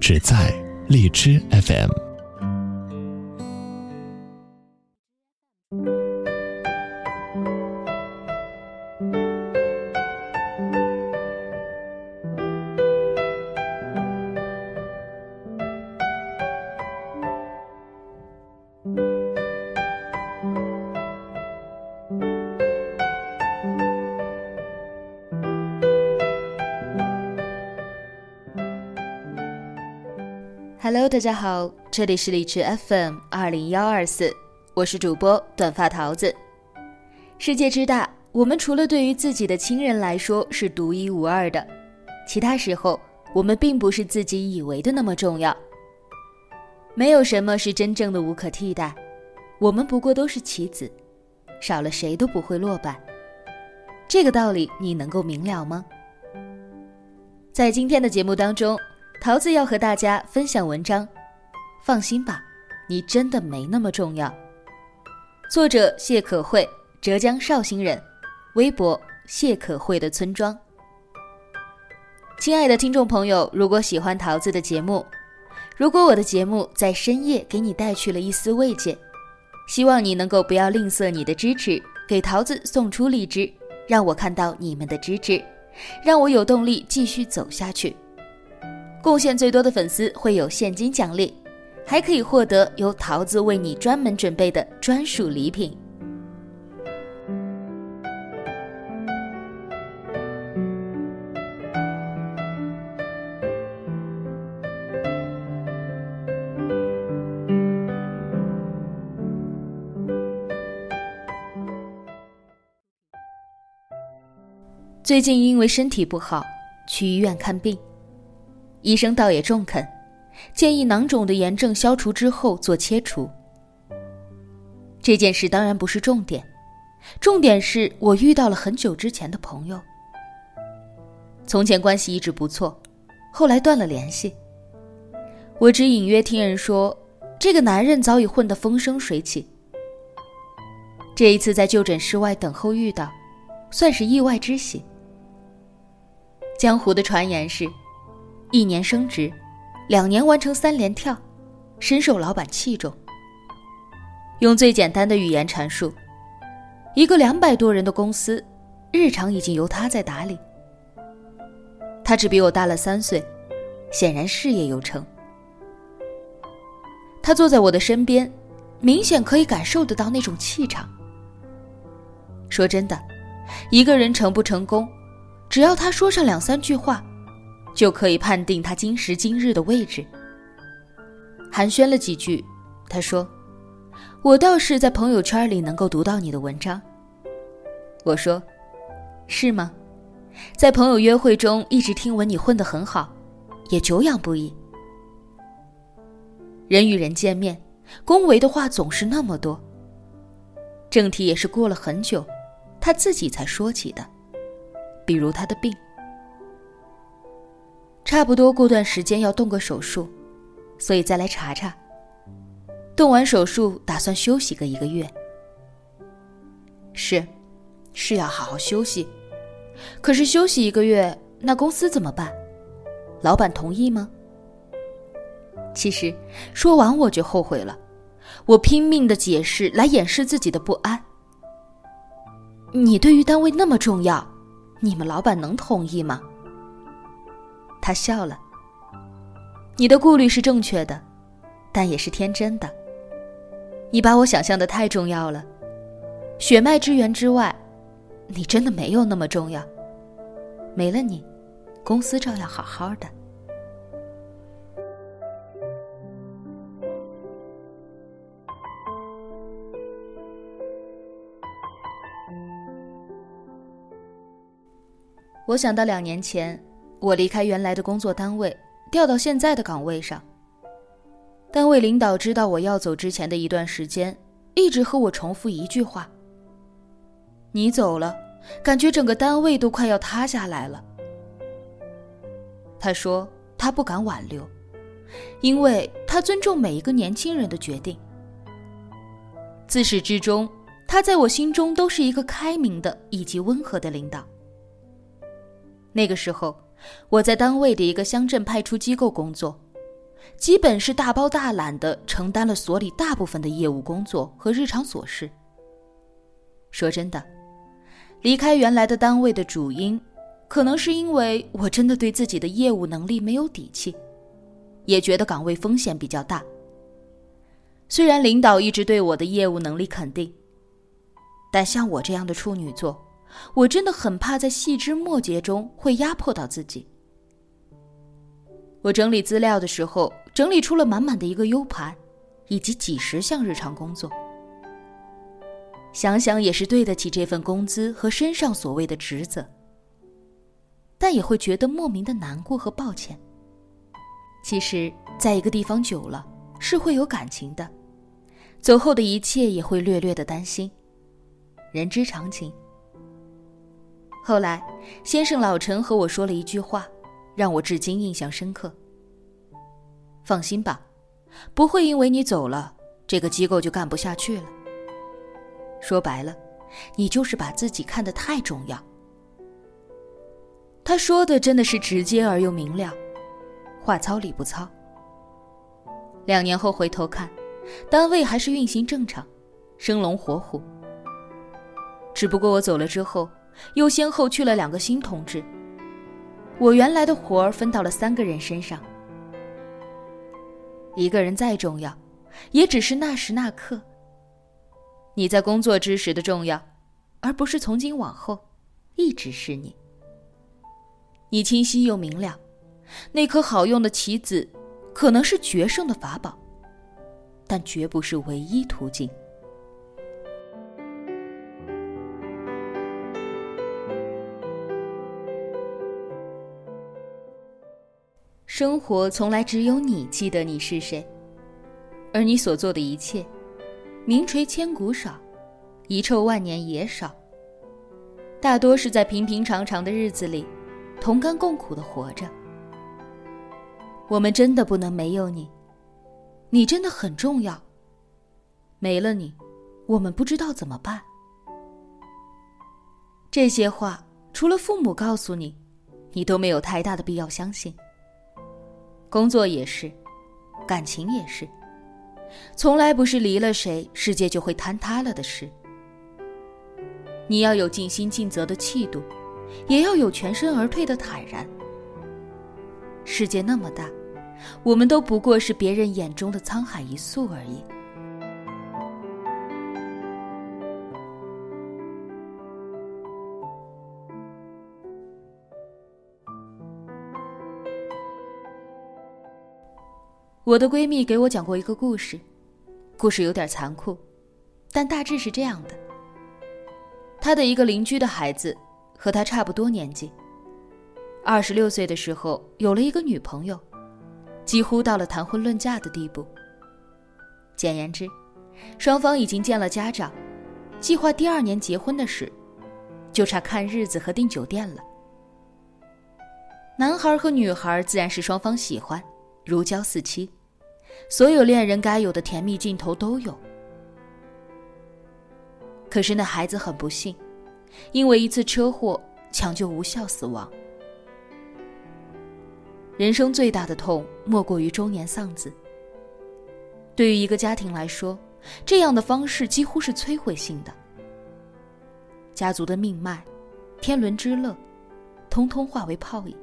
只在荔枝 FM。Hello，大家好，这里是荔枝 FM 二零幺二四，我是主播短发桃子。世界之大，我们除了对于自己的亲人来说是独一无二的，其他时候我们并不是自己以为的那么重要。没有什么是真正的无可替代，我们不过都是棋子，少了谁都不会落败。这个道理你能够明了吗？在今天的节目当中。桃子要和大家分享文章，放心吧，你真的没那么重要。作者谢可慧，浙江绍兴人，微博谢可慧的村庄。亲爱的听众朋友，如果喜欢桃子的节目，如果我的节目在深夜给你带去了一丝慰藉，希望你能够不要吝啬你的支持，给桃子送出荔枝，让我看到你们的支持，让我有动力继续走下去。贡献最多的粉丝会有现金奖励，还可以获得由桃子为你专门准备的专属礼品。最近因为身体不好，去医院看病。医生倒也中肯，建议囊肿的炎症消除之后做切除。这件事当然不是重点，重点是我遇到了很久之前的朋友。从前关系一直不错，后来断了联系。我只隐约听人说，这个男人早已混得风生水起。这一次在就诊室外等候遇到，算是意外之喜。江湖的传言是。一年升职，两年完成三连跳，深受老板器重。用最简单的语言阐述，一个两百多人的公司，日常已经由他在打理。他只比我大了三岁，显然事业有成。他坐在我的身边，明显可以感受得到那种气场。说真的，一个人成不成功，只要他说上两三句话。就可以判定他今时今日的位置。寒暄了几句，他说：“我倒是在朋友圈里能够读到你的文章。”我说：“是吗？在朋友约会中一直听闻你混得很好，也久仰不已。人与人见面，恭维的话总是那么多。正题也是过了很久，他自己才说起的，比如他的病。”差不多过段时间要动个手术，所以再来查查。动完手术打算休息个一个月。是，是要好好休息。可是休息一个月，那公司怎么办？老板同意吗？其实说完我就后悔了，我拼命的解释来掩饰自己的不安。你对于单位那么重要，你们老板能同意吗？他笑了。你的顾虑是正确的，但也是天真的。你把我想象的太重要了，血脉之源之外，你真的没有那么重要。没了你，公司照样好好的。我想到两年前。我离开原来的工作单位，调到现在的岗位上。单位领导知道我要走之前的一段时间，一直和我重复一句话：“你走了，感觉整个单位都快要塌下来了。”他说他不敢挽留，因为他尊重每一个年轻人的决定。自始至终，他在我心中都是一个开明的以及温和的领导。那个时候，我在单位的一个乡镇派出机构工作。基本是大包大揽的承担了所里大部分的业务工作和日常琐事。说真的，离开原来的单位的主因，可能是因为我真的对自己的业务能力没有底气，也觉得岗位风险比较大。虽然领导一直对我的业务能力肯定，但像我这样的处女座，我真的很怕在细枝末节中会压迫到自己。我整理资料的时候，整理出了满满的一个 U 盘，以及几十项日常工作。想想也是对得起这份工资和身上所谓的职责，但也会觉得莫名的难过和抱歉。其实，在一个地方久了，是会有感情的，走后的一切也会略略的担心，人之常情。后来，先生老陈和我说了一句话。让我至今印象深刻。放心吧，不会因为你走了，这个机构就干不下去了。说白了，你就是把自己看得太重要。他说的真的是直接而又明了，话糙理不糙。两年后回头看，单位还是运行正常，生龙活虎。只不过我走了之后，又先后去了两个新同志。我原来的活儿分到了三个人身上，一个人再重要，也只是那时那刻。你在工作之时的重要，而不是从今往后，一直是你。你清晰又明了，那颗好用的棋子，可能是决胜的法宝，但绝不是唯一途径。生活从来只有你记得你是谁，而你所做的一切，名垂千古少，遗臭万年也少。大多是在平平常常的日子里，同甘共苦的活着。我们真的不能没有你，你真的很重要。没了你，我们不知道怎么办。这些话除了父母告诉你，你都没有太大的必要相信。工作也是，感情也是，从来不是离了谁世界就会坍塌了的事。你要有尽心尽责的气度，也要有全身而退的坦然。世界那么大，我们都不过是别人眼中的沧海一粟而已。我的闺蜜给我讲过一个故事，故事有点残酷，但大致是这样的：她的一个邻居的孩子和她差不多年纪，二十六岁的时候有了一个女朋友，几乎到了谈婚论嫁的地步。简言之，双方已经见了家长，计划第二年结婚的事，就差看日子和订酒店了。男孩和女孩自然是双方喜欢。如胶似漆，所有恋人该有的甜蜜镜头都有。可是那孩子很不幸，因为一次车祸抢救无效死亡。人生最大的痛莫过于中年丧子。对于一个家庭来说，这样的方式几乎是摧毁性的。家族的命脉，天伦之乐，通通化为泡影。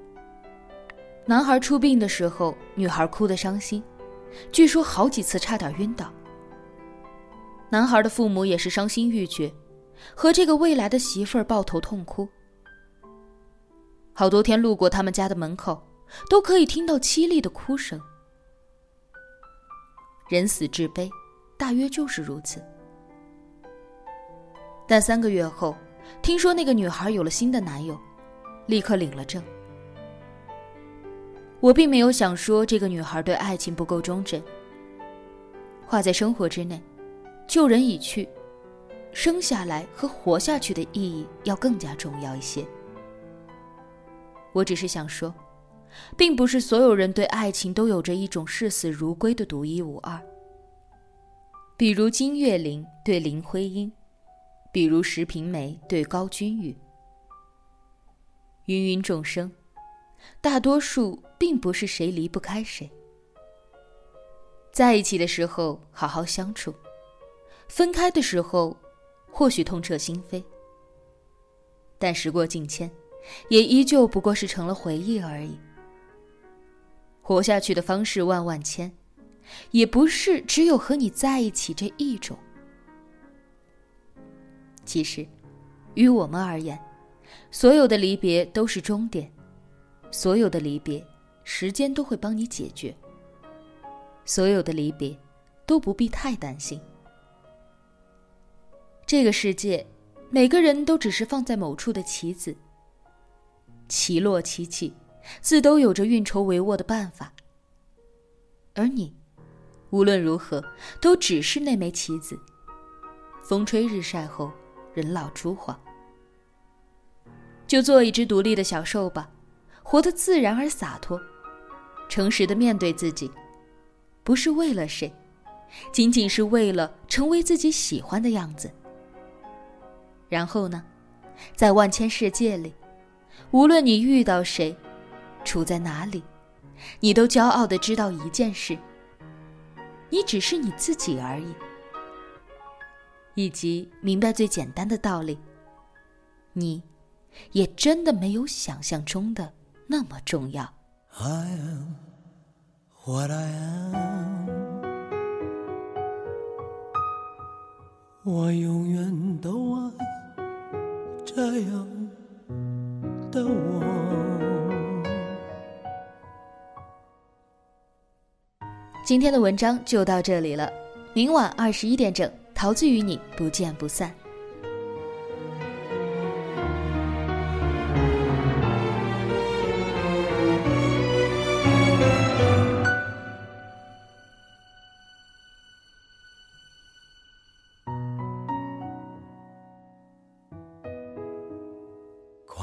男孩出殡的时候，女孩哭得伤心，据说好几次差点晕倒。男孩的父母也是伤心欲绝，和这个未来的媳妇儿抱头痛哭。好多天路过他们家的门口，都可以听到凄厉的哭声。人死至悲，大约就是如此。但三个月后，听说那个女孩有了新的男友，立刻领了证。我并没有想说这个女孩对爱情不够忠贞。画在生活之内，救人已去，生下来和活下去的意义要更加重要一些。我只是想说，并不是所有人对爱情都有着一种视死如归的独一无二。比如金岳霖对林徽因，比如石平梅对高君宇。芸芸众生，大多数并不是谁离不开谁。在一起的时候好好相处，分开的时候或许痛彻心扉。但时过境迁，也依旧不过是成了回忆而已。活下去的方式万万千，也不是只有和你在一起这一种。其实，于我们而言，所有的离别都是终点，所有的离别，时间都会帮你解决。所有的离别，都不必太担心。这个世界，每个人都只是放在某处的棋子，棋落棋起，自都有着运筹帷幄的办法。而你，无论如何，都只是那枚棋子。风吹日晒后，人老珠黄。就做一只独立的小兽吧，活得自然而洒脱，诚实的面对自己，不是为了谁，仅仅是为了成为自己喜欢的样子。然后呢，在万千世界里，无论你遇到谁，处在哪里，你都骄傲的知道一件事：你只是你自己而已，以及明白最简单的道理：你。也真的没有想象中的那么重要。我永远都爱这样的我。今天的文章就到这里了，明晚二十一点整，桃子与你不见不散。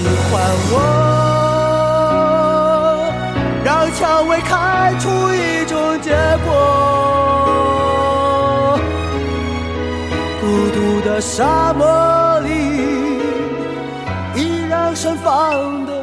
喜欢我，让蔷薇开出一种结果，孤独的沙漠里，依然盛放的。